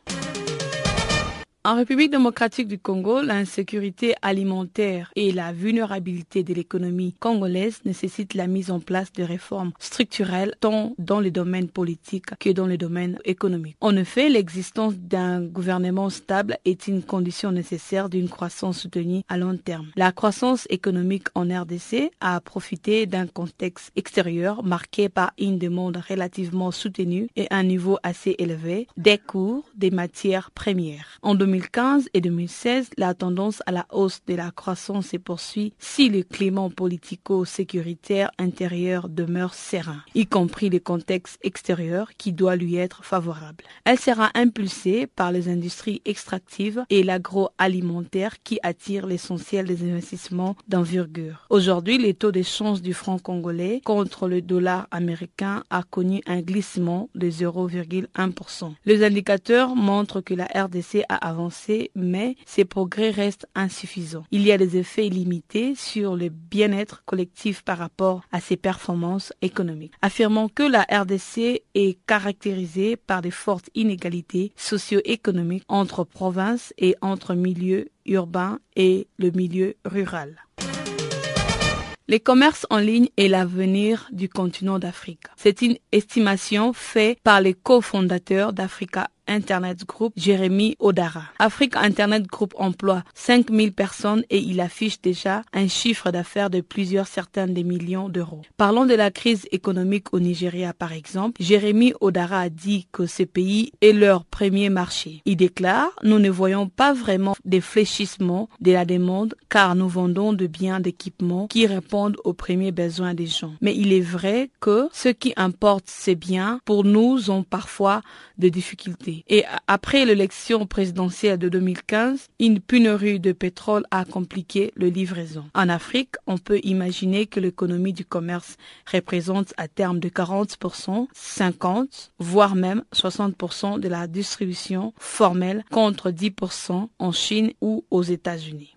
En République démocratique du Congo, l'insécurité alimentaire et la vulnérabilité de l'économie congolaise nécessitent la mise en place de réformes structurelles tant dans le domaine politique que dans le domaine économique. En effet, l'existence d'un gouvernement stable est une condition nécessaire d'une croissance soutenue à long terme. La croissance économique en RDC a profité d'un contexte extérieur marqué par une demande relativement soutenue et un niveau assez élevé des cours des matières premières. 2015 et 2016, la tendance à la hausse de la croissance se poursuit si le climat politico-sécuritaire intérieur demeure serein, y compris le contexte extérieur qui doit lui être favorable. Elle sera impulsée par les industries extractives et l'agroalimentaire qui attirent l'essentiel des investissements d'envergure. Aujourd'hui, les taux d'échange du franc congolais contre le dollar américain a connu un glissement de 0,1%. Les indicateurs montrent que la RDC a avancé mais ces progrès restent insuffisants. Il y a des effets limités sur le bien-être collectif par rapport à ses performances économiques. Affirmant que la RDC est caractérisée par de fortes inégalités socio-économiques entre provinces et entre milieux urbains et le milieu rural. Les commerces en ligne est l'avenir du continent d'Afrique. C'est une estimation faite par les cofondateurs d'Africa Internet Group, Jérémy Odara. Afrique Internet Group emploie 5000 personnes et il affiche déjà un chiffre d'affaires de plusieurs centaines de millions d'euros. Parlons de la crise économique au Nigeria par exemple. Jérémy Odara a dit que ce pays est leur premier marché. Il déclare, nous ne voyons pas vraiment des fléchissements de la demande car nous vendons de biens d'équipement qui répondent aux premiers besoins des gens. Mais il est vrai que ce qui importe ces biens pour nous ont parfois des difficultés. Et après l'élection présidentielle de 2015, une pénurie de pétrole a compliqué le livraison. En Afrique, on peut imaginer que l'économie du commerce représente à terme de 40%, 50, voire même 60% de la distribution formelle contre 10% en Chine ou aux États-Unis.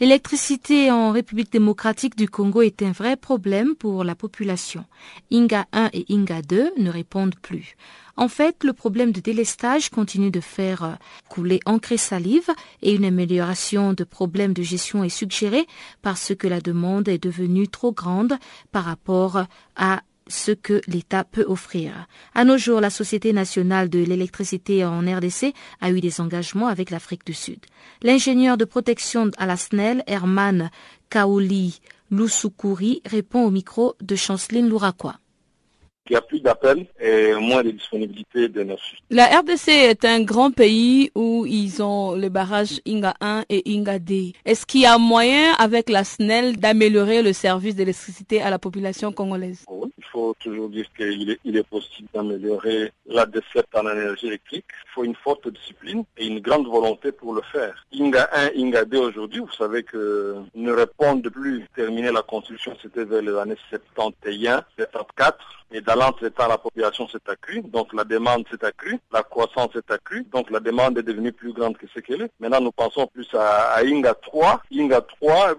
L'électricité en République démocratique du Congo est un vrai problème pour la population. Inga 1 et Inga 2 ne répondent plus. En fait, le problème de délestage continue de faire couler encre et salive et une amélioration de problèmes de gestion est suggérée parce que la demande est devenue trop grande par rapport à ce que l'État peut offrir. À nos jours, la Société nationale de l'électricité en RDC a eu des engagements avec l'Afrique du Sud. L'ingénieur de protection à la SNEL, Herman Kaouli Lusukuri, répond au micro de Chanceline Louraquois. Il y a plus d'appels et moins de disponibilité de nos La RDC est un grand pays où ils ont le barrage Inga 1 et Inga D. Est-ce qu'il y a moyen avec la SNEL d'améliorer le service d'électricité à la population congolaise? Oui, faut toujours dire qu'il est, possible d'améliorer la desserte en énergie électrique. Il faut une forte discipline et une grande volonté pour le faire. Inga 1, Inga D aujourd'hui, vous savez que ne répondent plus. Terminer la construction, c'était vers les années 71, 74. Et dans l'entretemps, la population s'est accrue, donc la demande s'est accrue, la croissance s'est accrue, donc la demande est devenue plus grande que ce qu'elle est. Maintenant, nous pensons plus à, Inga 3, Inga 3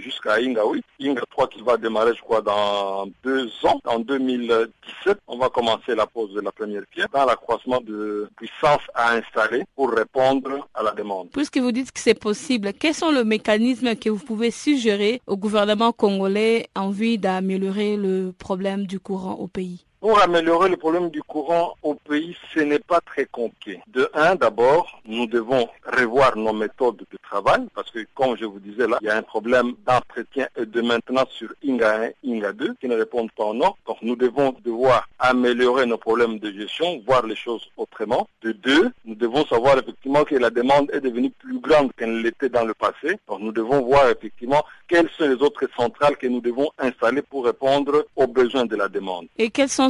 jusqu'à Inga 8. Inga 3 qui va démarrer, je crois, dans deux ans. En 2017, on va commencer la pose de la première pierre dans l'accroissement de puissance à installer pour répondre à la demande. Puisque vous dites que c'est possible, quels sont les mécanismes que vous pouvez suggérer au gouvernement congolais en vue d'améliorer le problème du courant? Au pays pour améliorer le problème du courant au pays, ce n'est pas très compliqué. De un, d'abord, nous devons revoir nos méthodes de travail parce que, comme je vous disais là, il y a un problème d'entretien et de maintenance sur Inga 1, Inga 2 qui ne répondent pas au nom. Donc, nous devons devoir améliorer nos problèmes de gestion, voir les choses autrement. De deux, nous devons savoir effectivement que la demande est devenue plus grande qu'elle l'était dans le passé. Donc, nous devons voir effectivement quelles sont les autres centrales que nous devons installer pour répondre aux besoins de la demande.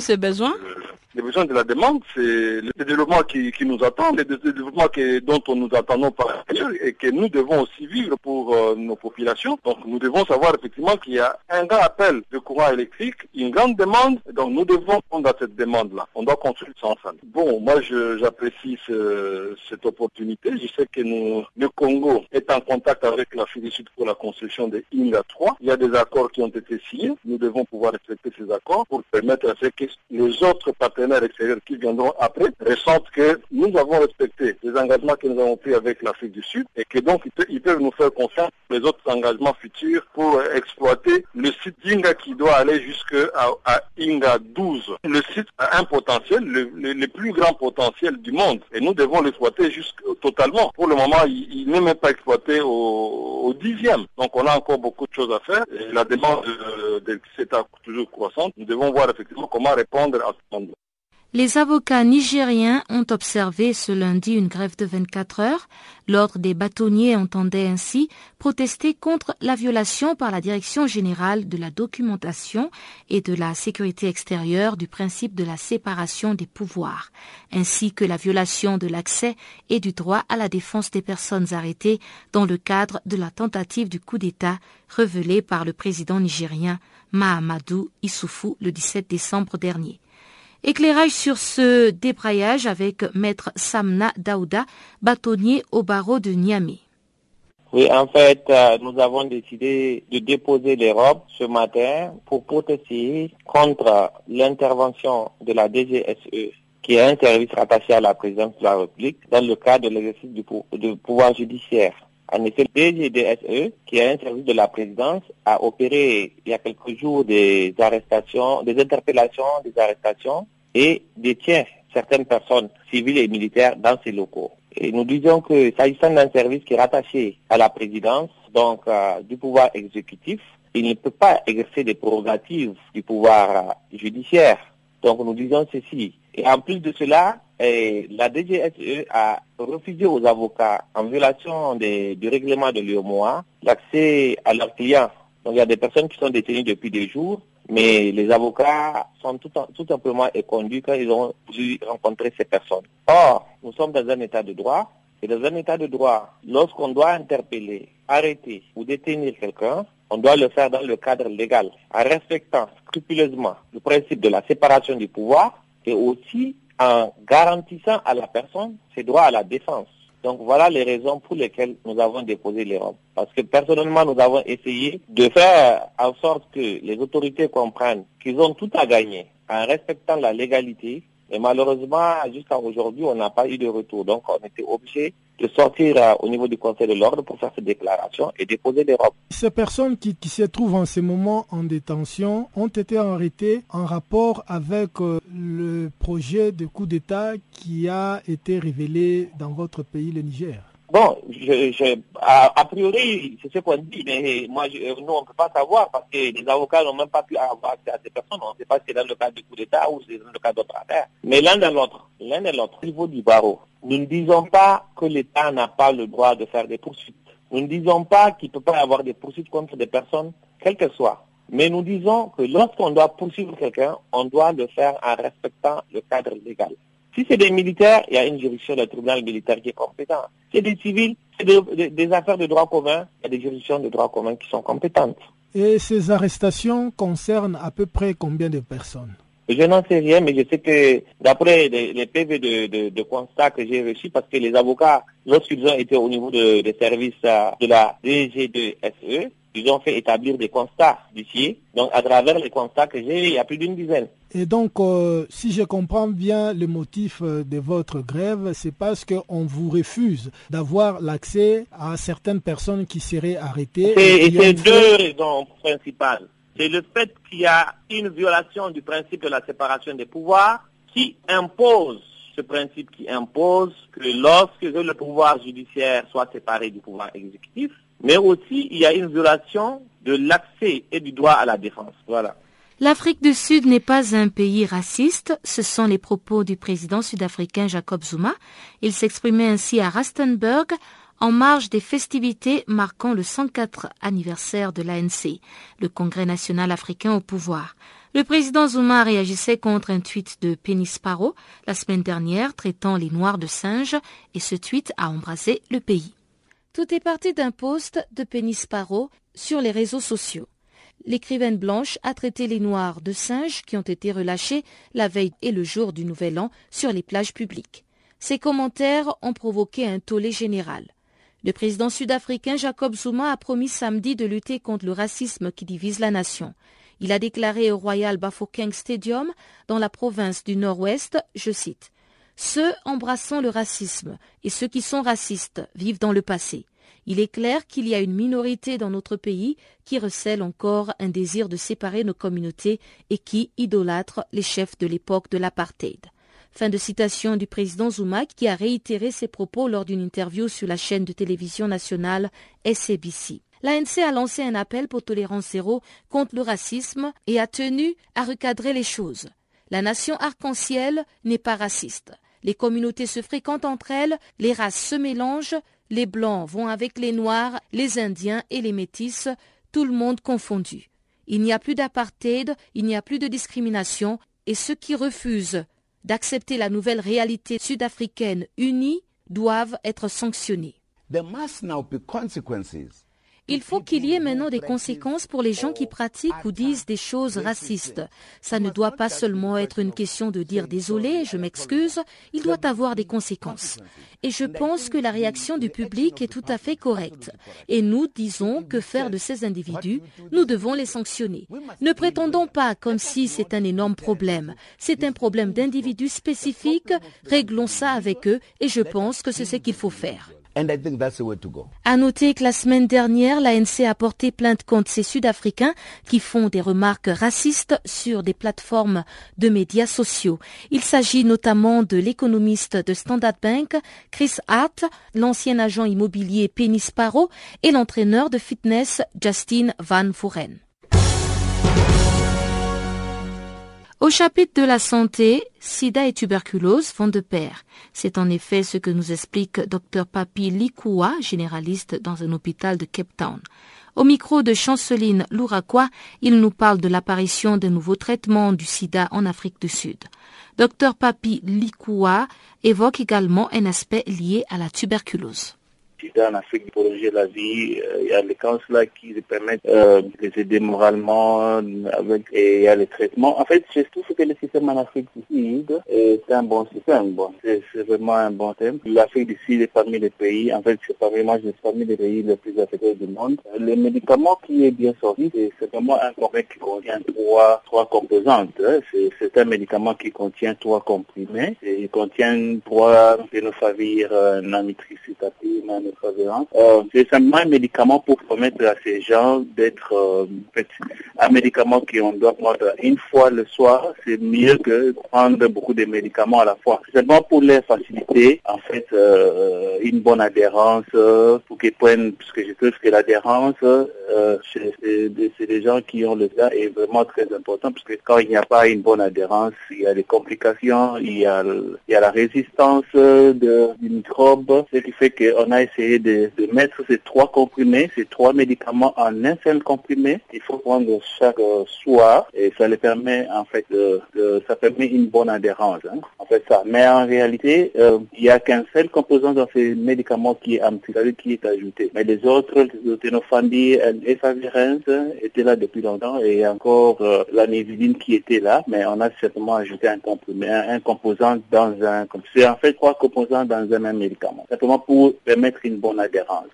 Ces besoins Les besoins de la demande, c'est le développement qui, nous attend, le développement dont on nous attendons par ailleurs et que nous devons aussi vivre pour euh, nos populations. Donc nous devons savoir effectivement qu'il y a un grand appel de courant électrique, une grande demande, donc nous devons répondre à cette demande-là. On doit construire ça ensemble. Bon, moi j'apprécie cette opportunité. Je sais que le Congo est en contact avec la Sud pour la construction des INGA 3. Il y a des accords qui ont été signés. Nous devons pouvoir respecter ces accords pour permettre à ce que les autres partenaires partenaires extérieurs qui viendront après ressentent que nous avons respecté les engagements que nous avons pris avec l'Afrique du Sud et que donc ils peuvent nous faire confiance les autres engagements futurs pour exploiter le site d'Inga qui doit aller jusqu'à à Inga 12. Le site a un potentiel, le, plus grand potentiel du monde et nous devons l'exploiter totalement. Pour le moment, il, n'est même pas exploité au, dixième. Donc on a encore beaucoup de choses à faire et la demande de, de, toujours croissante. Nous devons voir effectivement comment répondre à ce monde. Les avocats nigériens ont observé ce lundi une grève de 24 heures. L'ordre des bâtonniers entendait ainsi protester contre la violation par la Direction générale de la documentation et de la sécurité extérieure du principe de la séparation des pouvoirs, ainsi que la violation de l'accès et du droit à la défense des personnes arrêtées dans le cadre de la tentative du coup d'État révélée par le président nigérien Mahamadou Issoufou le 17 décembre dernier. Éclairage sur ce débraillage avec maître Samna Daouda, bâtonnier au barreau de Niamey. Oui, en fait, euh, nous avons décidé de déposer les robes ce matin pour protester contre l'intervention de la DGSE, qui est un service rattaché à la présidence de la République, dans le cadre de l'exercice du, pouvoir judiciaire. En effet, le DGDSE, qui est un service de la présidence, a opéré il y a quelques jours des arrestations, des interpellations, des arrestations et détient certaines personnes civiles et militaires dans ces locaux. Et nous disons que s'agissant d'un service qui est rattaché à la présidence, donc euh, du pouvoir exécutif, il ne peut pas exercer des prérogatives du pouvoir euh, judiciaire. Donc nous disons ceci. Et en plus de cela, eh, la DGSE a refusé aux avocats, en violation du règlement de l'UOMOA, l'accès à leurs clients. Donc il y a des personnes qui sont détenues depuis des jours mais les avocats sont tout, simplement écondus quand ils ont dû rencontrer ces personnes. Or, nous sommes dans un état de droit, et dans un état de droit, lorsqu'on doit interpeller, arrêter ou détenir quelqu'un, on doit le faire dans le cadre légal, en respectant scrupuleusement le principe de la séparation du pouvoir et aussi en garantissant à la personne ses droits à la défense. Donc voilà les raisons pour lesquelles nous avons déposé les robes. Parce que personnellement, nous avons essayé de faire en sorte que les autorités comprennent qu'ils ont tout à gagner en respectant la légalité et malheureusement, jusqu'à aujourd'hui, on n'a pas eu de retour. Donc, on était obligé de sortir euh, au niveau du Conseil de l'ordre pour faire cette déclaration et déposer des robes. Ces personnes qui, se trouvent en ce moment en détention ont été arrêtées en rapport avec euh, le projet de coup d'État qui a été révélé dans votre pays, le Niger. Bon, je, a, priori, c'est ce qu'on dit, mais moi, nous, on ne peut pas savoir parce que les avocats n'ont même pas pu avoir accès à ces personnes. On ne sait pas si c'est dans le cadre du coup d'État ou c'est dans le cadre d'autres affaires. Mais l'un de l'autre, l'un de l'autre, au niveau du barreau, nous ne disons pas que l'État n'a pas le droit de faire des poursuites. Nous ne disons pas qu'il ne peut pas y avoir des poursuites contre des personnes, quelles qu'elles soient. Mais nous disons que lorsqu'on doit poursuivre quelqu'un, on doit le faire en respectant le cadre légal. Si c'est des militaires, il y a une juridiction du tribunal militaire qui est compétent. Si c'est des civils, c'est des, affaires de droit commun, il y a des juridictions de droit commun qui sont compétentes. Et ces arrestations concernent à peu près combien de personnes? Je n'en sais rien, mais je sais que d'après les, PV de, de, constat que j'ai reçus, parce que les avocats, lorsqu'ils ont été au niveau des services euh, de la DG2SE, ils ont fait établir des constats d'ici. Donc, à travers les constats que j'ai, il y a plus d'une dizaine. Et donc, euh, si je comprends bien le motif euh, de votre grève, c'est parce qu'on vous refuse d'avoir l'accès à certaines personnes qui seraient arrêtées. C'est deux raisons principales. C'est le fait qu'il y a une violation du principe de la séparation des pouvoirs qui impose ce principe qui impose que lorsque le pouvoir judiciaire soit séparé du pouvoir exécutif, mais aussi il y a une violation de l'accès et du droit à la défense. Voilà. L'Afrique du Sud n'est pas un pays raciste, ce sont les propos du président sud-africain Jacob Zuma. Il s'exprimait ainsi à Rustenburg en marge des festivités marquant le 104 anniversaire de l'ANC, le Congrès national africain au pouvoir. Le président Zuma réagissait contre un tweet de Penny Sparrow la semaine dernière traitant les Noirs de singes et ce tweet a embrasé le pays. Tout est parti d'un post de Penny Sparrow sur les réseaux sociaux. L'écrivaine blanche a traité les Noirs de singes qui ont été relâchés la veille et le jour du Nouvel An sur les plages publiques. Ces commentaires ont provoqué un tollé général. Le président sud-africain Jacob Zuma a promis samedi de lutter contre le racisme qui divise la nation. Il a déclaré au Royal Bafokeng Stadium dans la province du Nord-Ouest, je cite, Ceux embrassant le racisme et ceux qui sont racistes vivent dans le passé. Il est clair qu'il y a une minorité dans notre pays qui recèle encore un désir de séparer nos communautés et qui idolâtre les chefs de l'époque de l'apartheid. Fin de citation du président Zuma qui a réitéré ses propos lors d'une interview sur la chaîne de télévision nationale SABC. L'ANC a lancé un appel pour tolérance zéro contre le racisme et a tenu à recadrer les choses. La nation arc-en-ciel n'est pas raciste. Les communautés se fréquentent entre elles, les races se mélangent, les blancs vont avec les noirs, les indiens et les métis, tout le monde confondu. Il n'y a plus d'apartheid, il n'y a plus de discrimination, et ceux qui refusent d'accepter la nouvelle réalité sud-africaine unie doivent être sanctionnés. Il faut qu'il y ait maintenant des conséquences pour les gens qui pratiquent ou disent des choses racistes. Ça ne doit pas seulement être une question de dire désolé, je m'excuse, il doit avoir des conséquences. Et je pense que la réaction du public est tout à fait correcte. Et nous disons que faire de ces individus, nous devons les sanctionner. Ne prétendons pas comme si c'est un énorme problème. C'est un problème d'individus spécifiques, réglons ça avec eux et je pense que c'est ce qu'il faut faire. À noter que la semaine dernière, l'ANC a porté plainte contre ces Sud-Africains qui font des remarques racistes sur des plateformes de médias sociaux. Il s'agit notamment de l'économiste de Standard Bank, Chris Hart, l'ancien agent immobilier Penny Sparrow et l'entraîneur de fitness Justin Van Vuren. Au chapitre de la santé, sida et tuberculose vont de pair. C'est en effet ce que nous explique Dr Papi Likua, généraliste dans un hôpital de Cape Town. Au micro de Chanceline Louraquois, il nous parle de l'apparition de nouveaux traitements du sida en Afrique du Sud. Dr Papi Likua évoque également un aspect lié à la tuberculose en Afrique pour prolonger la vie. Euh, il y a les cancers qui permettent euh, de les aider moralement avec, et il y a les traitements. En fait, je trouve que le système en Afrique du Sud est un bon système. Bon, c'est vraiment un bon thème. L'Afrique du Sud est parmi les pays, en fait, c'est parmi, moi, c'est parmi les pays les plus affectés du monde. Le médicament qui est bien sorti, c'est vraiment un comprimé qui contient trois, trois composantes. Hein. C'est un médicament qui contient trois comprimés. Et il contient trois pénophavir, euh, namitricitapine, euh, c'est simplement un médicament pour permettre à ces gens d'être euh, un médicament qu'on doit prendre une fois le soir. C'est mieux que prendre beaucoup de médicaments à la fois. C'est seulement pour les faciliter, en fait, euh, une bonne adhérence, pour qu'ils prennent, parce que je trouve que l'adhérence, c'est des gens qui ont le cas est vraiment très important, parce que quand il n'y a pas une bonne adhérence, il y a des complications, il y a, il y a la résistance de, du microbe, ce qui fait qu'on a essayé de, mettre ces trois comprimés, ces trois médicaments en un seul comprimé. Il faut prendre chaque euh, soir et ça les permet en fait de, ça permet une bonne adhérence. Hein, en fait ça. Mais en réalité, euh, il n'y a qu'un seul composant dans ces médicaments qui est qui est ajouté. Mais les autres, le ténophandi et favirens étaient là depuis longtemps et encore euh, la névidine qui était là, mais on a certainement ajouté un comprimé, un, composant dans un. C'est en fait trois composants dans un même médicament, simplement pour permettre une bonne adhérence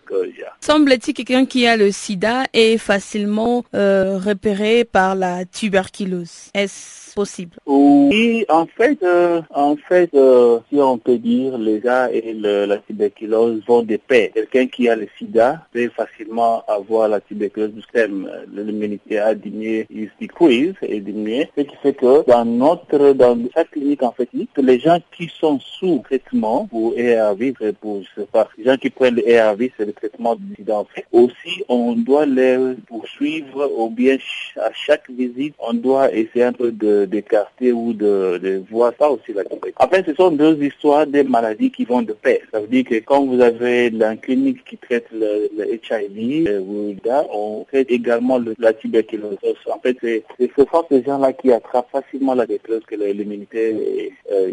Semble-t-il que quelqu'un qui a le sida est facilement euh, repéré par la tuberculose Est-ce possible? Oui, en fait, euh, en fait, euh, si on peut dire, les gars et la tuberculose vont de pair. Quelqu'un qui a le sida peut facilement avoir la tuberculose du système. L'immunité a diminué, il decrease et diminué. Ce qui fait que dans notre, dans chaque clinique, en fait, les gens qui sont sous traitement pour ARV, pour, je sais pas, les gens qui le ARV, c'est le traitement du sida. Aussi, on doit les poursuivre ou bien à chaque visite, on doit essayer un peu d'écarter ou de, voir ça aussi la En fait, ce sont deux histoires des maladies qui vont de pair. Ça veut dire que quand vous avez la clinique qui traite le, HIV, euh, on traite également la tuberculose. En fait, c'est ce sont ces gens-là qui attrapent facilement la tuberculose que l'immunité euh,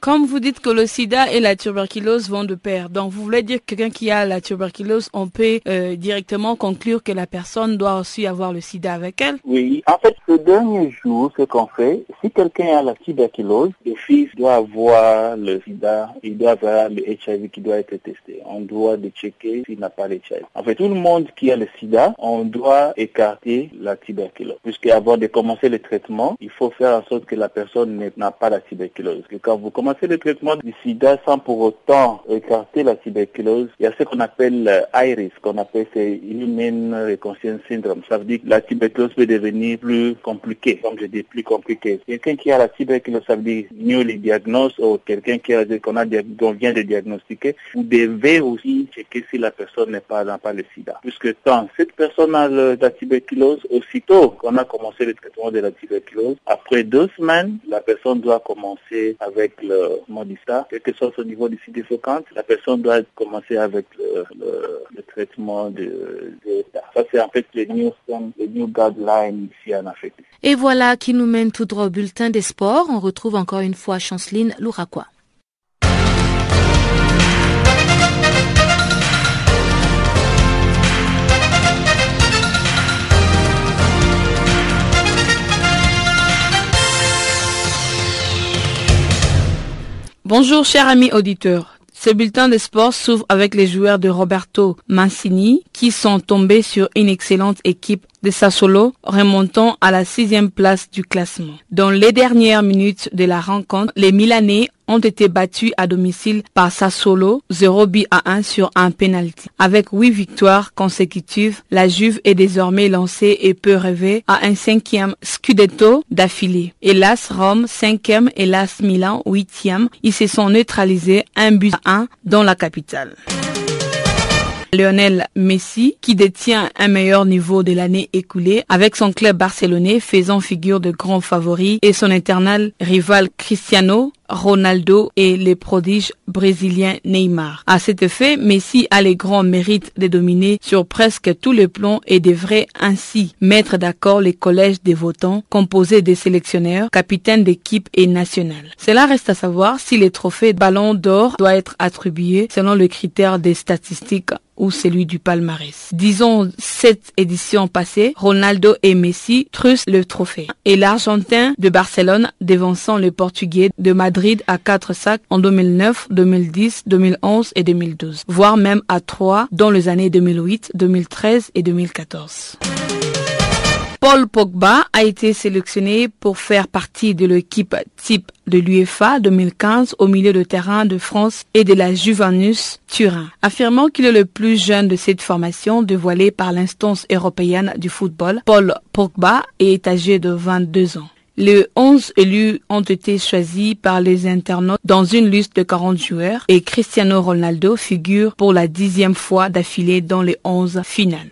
Comme vous dites que le sida et la tuberculose vont de pair, donc vous voulez voulait dire que quelqu'un qui a la tuberculose, on peut euh, directement conclure que la personne doit aussi avoir le sida avec elle Oui, en fait, ce dernier jour, ce qu'on fait, si quelqu'un a la tuberculose, le fils doit avoir le sida, il doit avoir le HIV qui doit être testé. On doit le checker s'il n'a pas le HIV. En fait, tout le monde qui a le sida, on doit écarter la tuberculose. Puisque avant de commencer le traitement, il faut faire en sorte que la personne n'a pas la tuberculose. Quand vous commencez le traitement du sida sans pour autant écarter la tuberculose, il y a ce qu'on appelle euh, IRIS, qu'on appelle c'est Human Reconciliation Syndrome. Ça veut dire que la tuberculose peut devenir plus compliquée, comme je dis, plus compliquée. Quelqu'un qui a la tuberculose, ça veut dire mieux les diagnostics, ou quelqu'un qui a qu'on a qu'on vient de diagnostiquer, vous devez aussi checker si la personne n'est pas n'a pas le sida. Puisque quand cette personne a la tuberculose, aussitôt qu'on a commencé le traitement de la tuberculose, après deux semaines, la personne doit commencer avec le, comment quel que soit son niveau de CD50, la personne doit commencer avec le, le, traitement de, de, Ça, c'est en fait le new, le new guideline ici en Afrique. Et voilà qui nous mène tout droit au bulletin des sports. On retrouve encore une fois Chanceline Louraquois. Bonjour chers amis auditeurs. Ce bulletin de sport s'ouvre avec les joueurs de Roberto Mancini qui sont tombés sur une excellente équipe de Sassolo remontant à la sixième place du classement. Dans les dernières minutes de la rencontre, les Milanais ont été battus à domicile par Sassolo 0 but à 1 sur un penalty. Avec huit victoires consécutives, la Juve est désormais lancée et peut rêver à un cinquième scudetto d'affilée. Hélas Rome cinquième, hélas Milan huitième, ils se sont neutralisés un but à 1 dans la capitale. Lionel Messi, qui détient un meilleur niveau de l'année écoulée avec son club barcelonais faisant figure de grand favori et son éternel rival Cristiano Ronaldo et les prodiges brésiliens Neymar. À cet effet, Messi a les grands mérites de dominer sur presque tous les plans et devrait ainsi mettre d'accord les collèges des votants composés des sélectionneurs, capitaines d'équipe et nationales. Cela reste à savoir si les trophées Ballon d'Or doivent être attribués selon le critère des statistiques ou celui du palmarès. Disons cette édition passée, Ronaldo et Messi trussent le trophée et l'Argentin de Barcelone devançant le Portugais de Madrid à quatre sacs en 2009, 2010, 2011 et 2012, voire même à trois dans les années 2008, 2013 et 2014. Paul Pogba a été sélectionné pour faire partie de l'équipe type de l'UEFA 2015 au milieu de terrain de France et de la Juventus Turin, affirmant qu'il est le plus jeune de cette formation dévoilée par l'instance européenne du football. Paul Pogba est âgé de 22 ans. Les 11 élus ont été choisis par les internautes dans une liste de 40 joueurs et Cristiano Ronaldo figure pour la dixième fois d'affilée dans les 11 finales.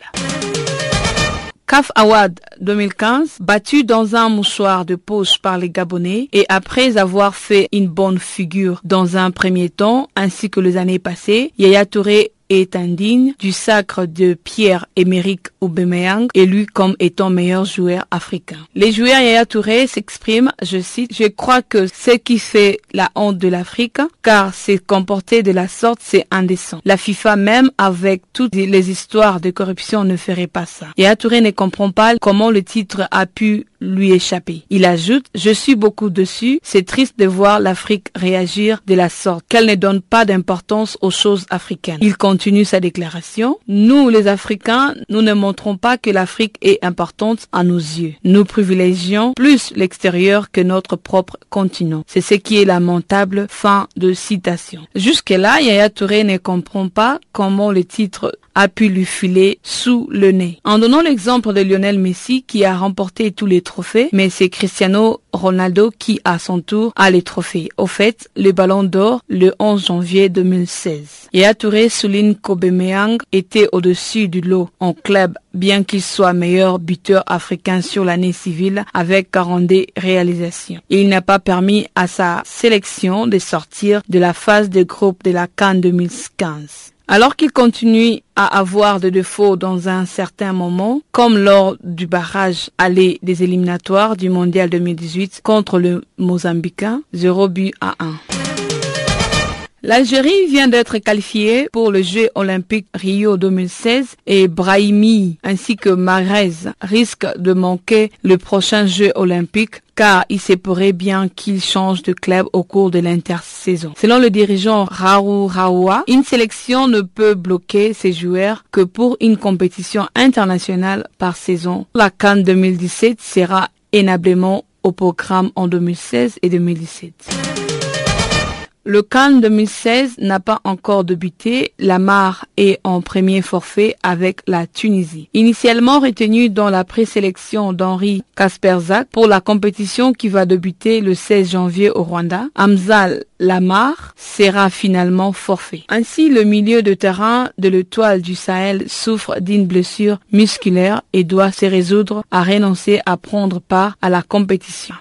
CAF Award 2015, battu dans un mouchoir de poche par les Gabonais et après avoir fait une bonne figure dans un premier temps ainsi que les années passées, Yaya Touré est indigne du sacre de Pierre-Emerick Aubameyang, élu comme étant meilleur joueur africain. Les joueurs Yaya Touré s'expriment, je cite, je crois que ce qui fait la honte de l'Afrique, car c'est comporter de la sorte, c'est indécent. La FIFA même, avec toutes les histoires de corruption, ne ferait pas ça. Yaya Touré ne comprend pas comment le titre a pu lui échapper. Il ajoute, je suis beaucoup dessus, c'est triste de voir l'Afrique réagir de la sorte, qu'elle ne donne pas d'importance aux choses africaines. Il continue sa déclaration, nous les Africains, nous ne montrons pas que l'Afrique est importante à nos yeux. Nous privilégions plus l'extérieur que notre propre continent. C'est ce qui est lamentable. Fin de citation. Jusque-là, Yaya Touré ne comprend pas comment le titre a pu lui filer sous le nez. En donnant l'exemple de Lionel Messi qui a remporté tous les trophées, mais c'est Cristiano Ronaldo qui à son tour a les trophées. Au fait, le ballon d'or le 11 janvier 2016. Yaya Touré souligne qu'Aubameyang était au-dessus du lot en club bien qu'il soit meilleur buteur africain sur l'année civile avec 42 réalisations. Il n'a pas permis à sa sélection de sortir de la phase de groupe de la Cannes 2015. Alors qu'il continue à avoir des défauts dans un certain moment, comme lors du barrage aller des éliminatoires du Mondial 2018 contre le Mozambicain, 0 but à 1. L'Algérie vient d'être qualifiée pour le Jeu olympique Rio 2016 et Brahimi ainsi que Mahrez risquent de manquer le prochain Jeu olympique car il se pourrait bien qu'il change de club au cours de l'intersaison. Selon le dirigeant Raoult Raoua, une sélection ne peut bloquer ses joueurs que pour une compétition internationale par saison. La Cannes 2017 sera énablement au programme en 2016 et 2017. Le Cannes 2016 n'a pas encore débuté. La Mare est en premier forfait avec la Tunisie. Initialement retenu dans la présélection d'Henri Kasperzak pour la compétition qui va débuter le 16 janvier au Rwanda, Amzal Lamar sera finalement forfait. Ainsi, le milieu de terrain de l'étoile du Sahel souffre d'une blessure musculaire et doit se résoudre à renoncer à prendre part à la compétition.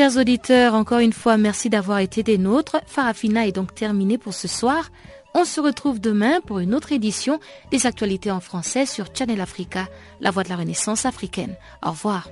Chers auditeurs, encore une fois, merci d'avoir été des nôtres. Farafina est donc terminé pour ce soir. On se retrouve demain pour une autre édition des actualités en français sur Channel Africa, la voix de la renaissance africaine. Au revoir.